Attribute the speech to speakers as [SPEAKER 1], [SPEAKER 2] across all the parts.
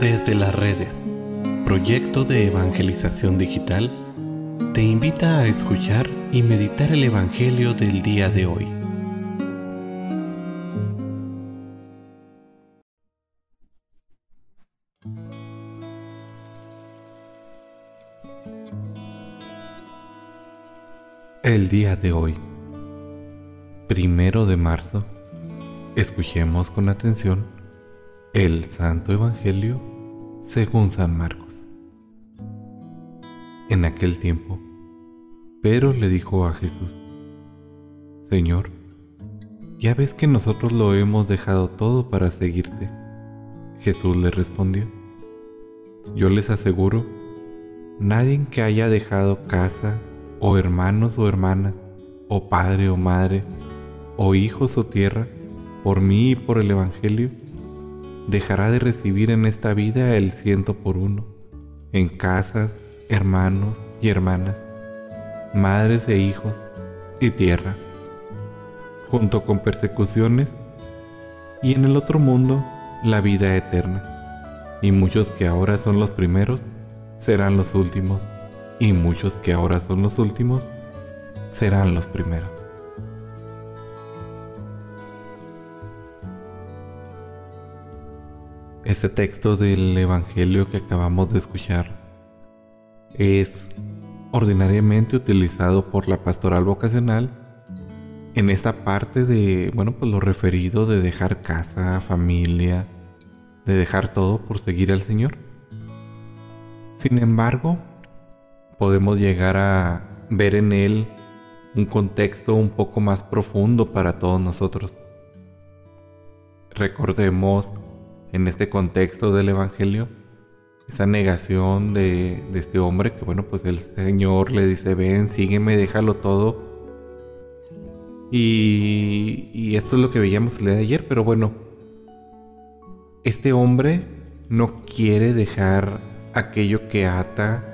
[SPEAKER 1] Desde las redes, proyecto de evangelización digital, te invita a escuchar y meditar el Evangelio del día de hoy. El día de hoy, primero de marzo, escuchemos con atención el Santo Evangelio según San Marcos. En aquel tiempo, Pedro le dijo a Jesús, Señor, ya ves que nosotros lo hemos dejado todo para seguirte. Jesús le respondió, yo les aseguro, nadie que haya dejado casa, o hermanos o hermanas, o padre o madre, o hijos o tierra, por mí y por el Evangelio, dejará de recibir en esta vida el ciento por uno, en casas, hermanos y hermanas, madres e hijos y tierra, junto con persecuciones, y en el otro mundo la vida eterna. Y muchos que ahora son los primeros serán los últimos, y muchos que ahora son los últimos serán los primeros. Este texto del Evangelio que acabamos de escuchar es ordinariamente utilizado por la pastoral vocacional en esta parte de, bueno, pues lo referido de dejar casa, familia, de dejar todo por seguir al Señor. Sin embargo, podemos llegar a ver en él un contexto un poco más profundo para todos nosotros. Recordemos en este contexto del Evangelio, esa negación de, este hombre que bueno, pues el Señor le dice, ven, sígueme, déjalo todo. Y, y esto es lo que veíamos el día de ayer, pero bueno, este hombre no quiere dejar aquello que ata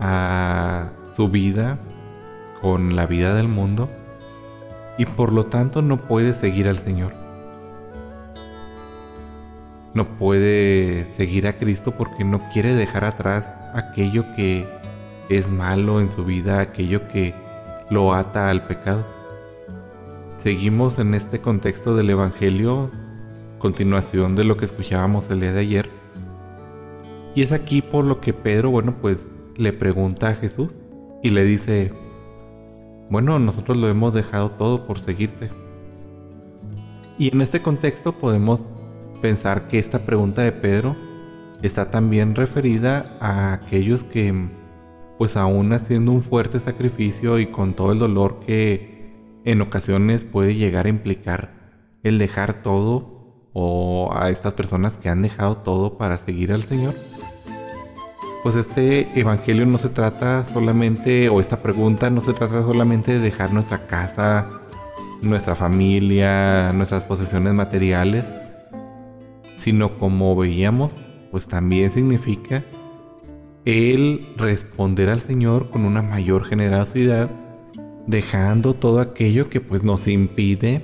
[SPEAKER 1] a su vida con la vida del mundo y por lo tanto no puede seguir al Señor no puede seguir a Cristo porque no quiere dejar atrás aquello que es malo en su vida, aquello que lo ata al pecado. Seguimos en este contexto del Evangelio, continuación de lo que escuchábamos el día de ayer. Y es aquí por lo que Pedro, bueno, pues le pregunta a Jesús y le dice, bueno, nosotros lo hemos dejado todo por seguirte. Y en este contexto podemos pensar que esta pregunta de Pedro está también referida a aquellos que, pues aún haciendo un fuerte sacrificio y con todo el dolor que en ocasiones puede llegar a implicar el dejar todo o a estas personas que han dejado todo para seguir al Señor. Pues este evangelio no se trata solamente, o esta pregunta no se trata solamente de dejar nuestra casa, nuestra familia, nuestras posesiones materiales, sino como veíamos, pues también significa el responder al Señor con una mayor generosidad, dejando todo aquello que pues nos impide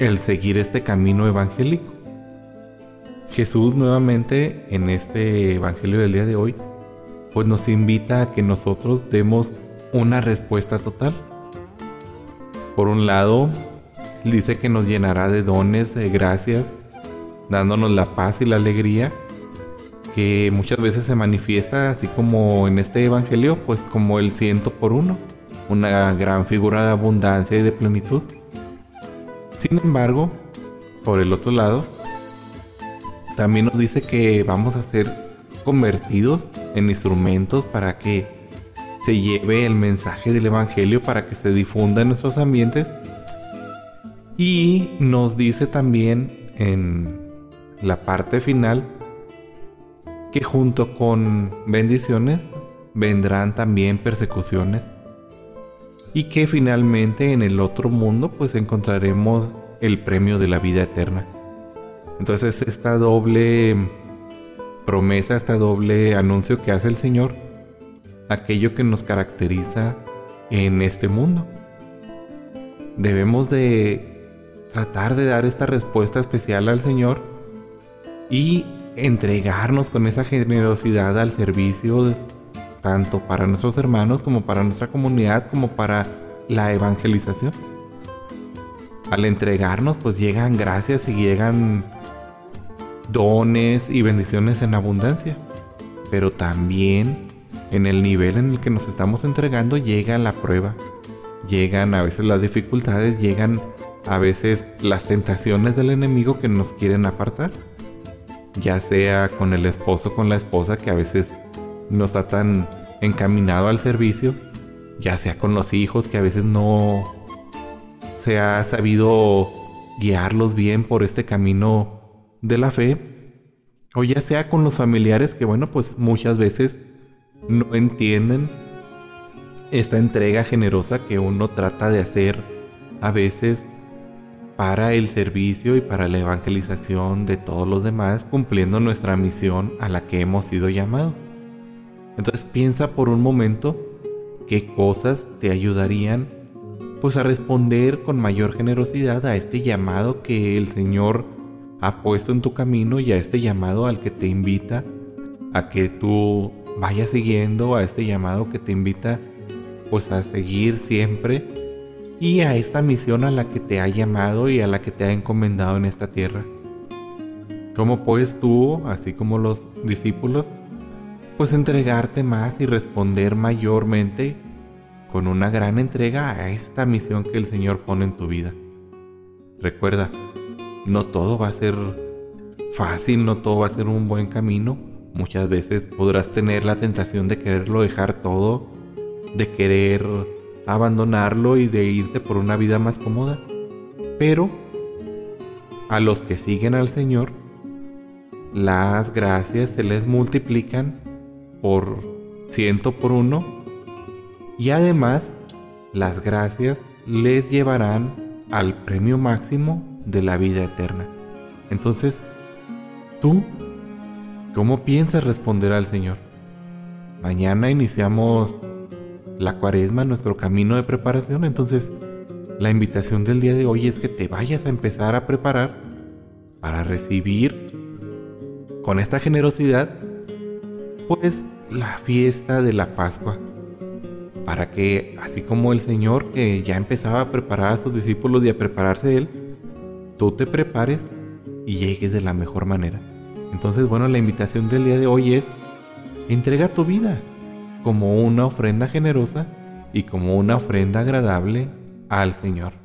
[SPEAKER 1] el seguir este camino evangélico. Jesús nuevamente en este evangelio del día de hoy pues nos invita a que nosotros demos una respuesta total. Por un lado, dice que nos llenará de dones, de gracias, dándonos la paz y la alegría que muchas veces se manifiesta así como en este evangelio, pues como el ciento por uno, una gran figura de abundancia y de plenitud. Sin embargo, por el otro lado, también nos dice que vamos a ser convertidos en instrumentos para que se lleve el mensaje del evangelio, para que se difunda en nuestros ambientes. Y nos dice también en la parte final, que junto con bendiciones vendrán también persecuciones y que finalmente en el otro mundo pues encontraremos el premio de la vida eterna. Entonces esta doble promesa, este doble anuncio que hace el Señor, aquello que nos caracteriza en este mundo. Debemos de tratar de dar esta respuesta especial al Señor y entregarnos con esa generosidad al servicio tanto para nuestros hermanos como para nuestra comunidad como para la evangelización. Al entregarnos pues llegan gracias y llegan dones y bendiciones en abundancia. Pero también en el nivel en el que nos estamos entregando llega la prueba. Llegan a veces las dificultades, llegan a veces las tentaciones del enemigo que nos quieren apartar. Ya sea con el esposo, con la esposa que a veces no está tan encaminado al servicio, ya sea con los hijos que a veces no se ha sabido guiarlos bien por este camino de la fe, o ya sea con los familiares que bueno, pues muchas veces no entienden esta entrega generosa que uno trata de hacer a veces para el servicio y para la evangelización de todos los demás, cumpliendo nuestra misión a la que hemos sido llamados. Entonces piensa por un momento qué cosas te ayudarían pues a responder con mayor generosidad a este llamado que el Señor ha puesto en tu camino y a este llamado al que te invita a que tú vayas siguiendo, a este llamado que te invita pues a seguir siempre y a esta misión a la que te ha llamado y a la que te ha encomendado en esta tierra. ¿Cómo puedes tú, así como los discípulos, pues entregarte más y responder mayormente con una gran entrega a esta misión que el Señor pone en tu vida? Recuerda, no todo va a ser fácil, no todo va a ser un buen camino. Muchas veces podrás tener la tentación de quererlo dejar todo, de querer abandonarlo y de irte por una vida más cómoda. Pero a los que siguen al Señor, las gracias se les multiplican por ciento por uno y además las gracias les llevarán al premio máximo de la vida eterna. Entonces, tú, ¿cómo piensas responder al Señor? Mañana iniciamos la cuaresma, nuestro camino de preparación. Entonces, la invitación del día de hoy es que te vayas a empezar a preparar para recibir con esta generosidad, pues la fiesta de la Pascua. Para que, así como el Señor que ya empezaba a preparar a sus discípulos y a prepararse Él, tú te prepares y llegues de la mejor manera. Entonces, bueno, la invitación del día de hoy es, entrega tu vida como una ofrenda generosa y como una ofrenda agradable al Señor.